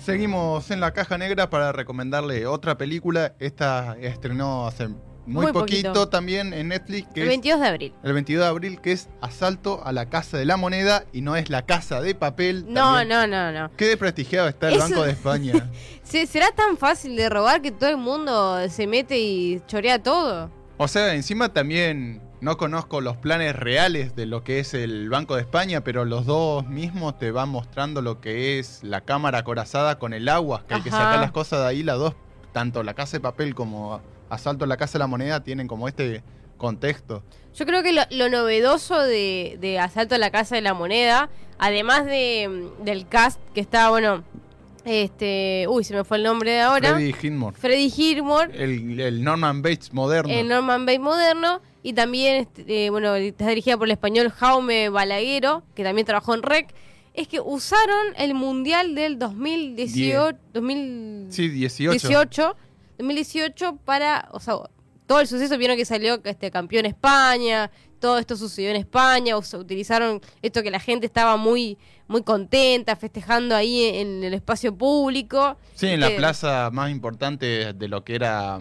Seguimos en la caja negra para recomendarle otra película. Esta estrenó hace muy, Muy poquito, poquito. también en Netflix, que El es 22 de abril. el 22 de abril, que es Asalto a la Casa de la Moneda y no es la Casa de Papel. No, también. no, no, no. Qué desprestigiado está el Eso- Banco de España. Se- ¿Será tan fácil de robar que todo el mundo se mete y chorea todo? O sea, encima también no conozco los planes reales de lo que es el Banco de España, pero los dos mismos te van mostrando lo que es la cámara acorazada con el agua, que hay que Ajá. sacar las cosas de ahí, las dos, tanto la Casa de Papel como Asalto a la Casa de la Moneda tienen como este contexto. Yo creo que lo, lo novedoso de, de Asalto a la Casa de la Moneda, además de, del cast que está, bueno, este, uy, se me fue el nombre de ahora, Freddie Highmore, Freddie Highmore, el, el Norman Bates moderno. el Norman Bates moderno, y también, este, eh, bueno, está dirigida por el español Jaume Balaguero, que también trabajó en REC, es que usaron el Mundial del 2018, 2000, sí, 18. 18, 2018 para, o sea, todo el suceso vieron que salió este campeón España, todo esto sucedió en España, o sea, utilizaron esto que la gente estaba muy muy contenta festejando ahí en, el espacio público. Sí, en la Que- plaza más importante de lo que era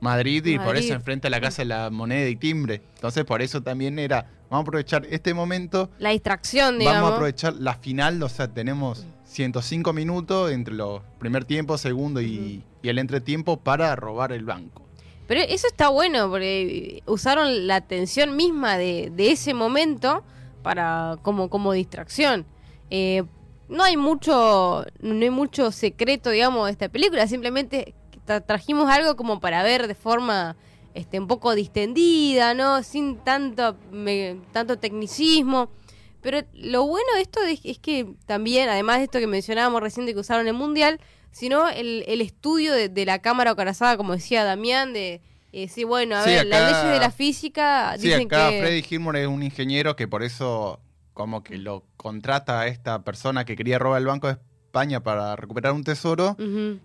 Madrid y por eso enfrente a la Casa de la Moneda y Timbre. Entonces por eso también era, vamos a aprovechar este momento, La distracción, digamos. vamos a aprovechar la final, o sea, tenemos 105 minutos entre los primer tiempo, segundo y, y el entretiempo para robar el banco. Pero eso está bueno, porque usaron la atención misma de, de ese momento para como, como distracción. Eh, no hay mucho no hay mucho secreto, digamos, de esta película. Simplemente tra- trajimos algo como para ver de forma este, un poco distendida, ¿no? Sin tanto, me- tanto tecnicismo. Pero lo bueno de esto es, es que también, además de esto que mencionábamos recién de que usaron el Mundial, sino el, el estudio de, de la cámara acorazada, como decía Damián, de eh, sí, bueno, a Sí, ver, las leyes de la física Sí, dicen acá que... Freddy Highmore es un ingeniero que por eso como que lo contrata a esta persona que quería robar el Banco España para recuperar un tesoro.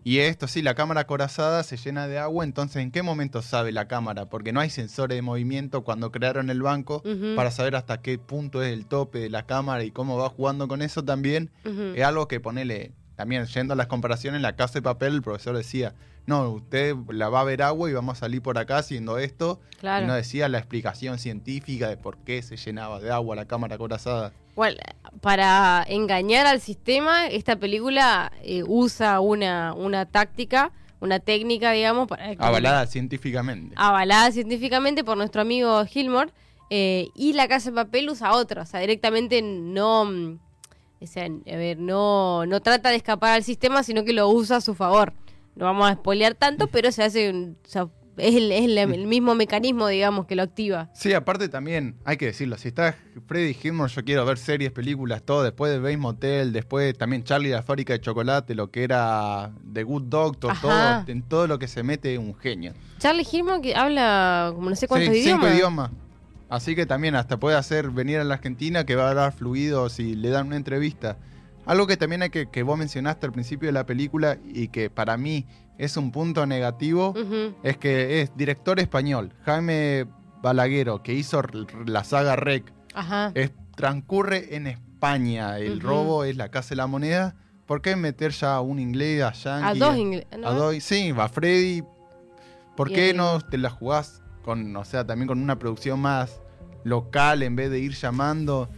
Y esto sí, la cámara acorazada se llena de agua, entonces ¿en qué momento sabe la cámara? Porque no hay sensores de movimiento cuando crearon el banco para saber hasta qué punto es el tope de la cámara y cómo va jugando con eso también. Es algo que ponele, también yendo a las comparaciones, en la casa de papel el profesor decía, no, usted la va a ver agua y vamos a salir por acá haciendo esto. Claro. Y no decía la explicación científica de por qué se llenaba de agua la cámara acorazada. Bueno, para engañar al sistema, esta película eh, usa una, una táctica, una técnica, digamos, para Avalada científicamente. avalada científicamente por nuestro amigo Gilmore, eh, y la Casa de Papel usa otra, o sea, directamente no, mm, o sea, a ver, no, no trata de escapar al sistema, sino que lo usa a su favor. No vamos a spoilear tanto, pero se hace, un- o sea, es, el, es el- el mismo mecanismo, digamos, que lo activa. Sí, aparte también, hay que decirlo, si está Freddy Highmore, yo quiero ver series, películas, todo, después de Bates Motel, después también Charlie la fábrica de chocolate, lo que era The Good Doctor, Ajá. todo, en todo lo que se mete un genio. Charlie Gilmore que habla como no sé cuántos Sí, idiomas. cinco idiomas. Así que también hasta puede hacer venir a la Argentina que va a hablar fluido si le dan una entrevista. Algo que también hay que, que vos mencionaste al principio de la película y que para mí es un punto negativo, es que es director español, Jaime Balaguero, que hizo la saga Rec, Ajá. es- transcurre en España, el robo es la casa de la moneda. ¿Por qué meter ya a un inglés, a Yankee? a dos ingleses. a dos- sí, va Freddy. ¿Por qué el- no te la jugás con, o sea, también con una producción más local en vez de ir llamando?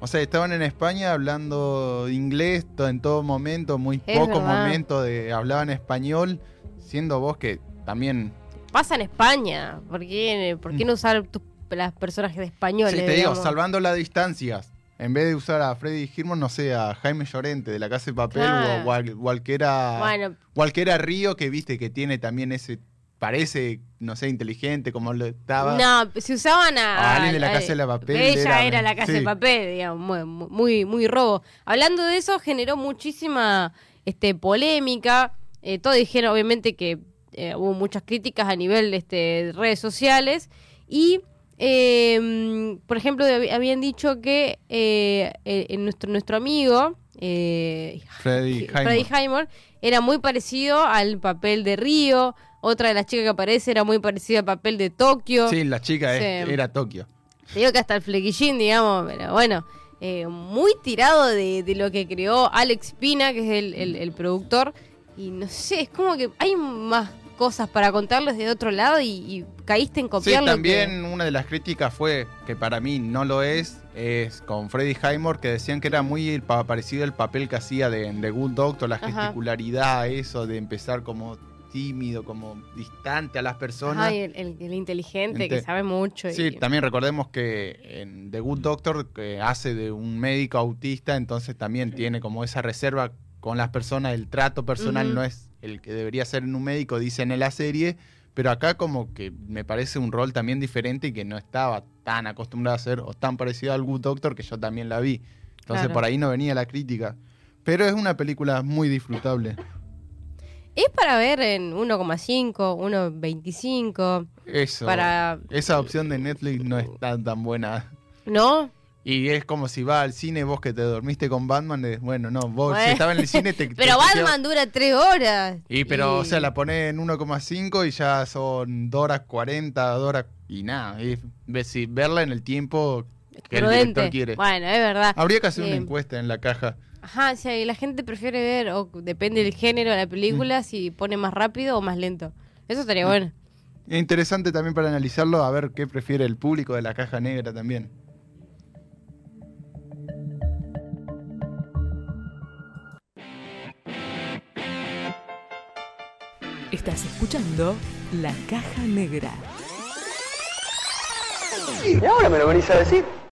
O sea, estaban en España hablando inglés en todo momento, muy Es pocos verdad. momentos de hablaban español, siendo vos que también Pasa en España. ¿Por qué, por qué no usar tus, las personajes de español? Sí, te digo, salvando las distancias. En vez de usar a Freddy Hirmon, no sé, a Jaime Llorente de la Casa de Papel Claro. o, o al- cualquiera, Bueno, cualquiera Río que viste que tiene también ese, parece, no sé, inteligente como lo estaba. no, si usaban a. a alguien de la a- Casa de la Papel, Ella era- era, la casa sí. de papel, digamos, muy, muy, muy robo. Hablando de eso, generó muchísima este, polémica. Eh, todos dijeron, obviamente, que eh, hubo muchas críticas a nivel este, de redes sociales. Y, eh, por ejemplo, hab- habían dicho que eh, eh, nuestro, nuestro amigo. Eh, Freddy Highmore. Freddie Highmore era muy parecido al papel de Río. Otra de las chicas que aparece era muy parecida al papel de Tokio. Sí, la chica es- Sí. era Tokio. Te digo que hasta el flequillín, digamos, pero bueno. eh, muy tirado de, de lo que creó Alex Pina, que es el, el- el productor. Y no sé, es como que hay más cosas para contarles de otro lado y, y caíste en Sí, copiar lo que- también una de las críticas fue, que para mí no lo es, es con Freddy Highmore, que decían que era muy parecido el papel que hacía de, The Good Doctor, la Ajá. gesticularidad, eso de empezar como tímido, como distante a las personas. Ay, el, el- el inteligente que sabe mucho. Sí, y- también recordemos que en The Good Doctor que hace de un médico autista, entonces también tiene como esa reserva con las personas, el trato personal no es el que debería ser en un médico, dicen en la serie, pero acá como que me parece un rol también diferente y que no estaba tan acostumbrado a hacer o tan parecido al Good Doctor que yo también la vi. Entonces Claro. por ahí no venía la crítica. Pero es una película muy disfrutable. Es para ver en 1,5, 1,25. Eso. Para. Esa opción de Netflix no es tan, tan buena. ¿No? Y es como si vas al cine, vos que te dormiste con Batman, es, bueno, no, vos Bueno. si estaba en el cine te... Pero te- Batman dura 3 horas. Y pero, Y- o sea, la ponés en 1,5 y ya son 2 horas 40, 2 horas... Y nada, si verla en el tiempo que el Prudente. director quiere. Bueno, es verdad. Habría que hacer una Eh, encuesta en la caja. Ajá, si la gente prefiere ver, o depende del género de la película, Mm. si pone más rápido o más lento. Eso estaría bueno. Es interesante también para analizarlo, a ver qué prefiere el público de la caja negra también. Estás escuchando La Caja Negra. ¿Y ahora me lo venís a decir?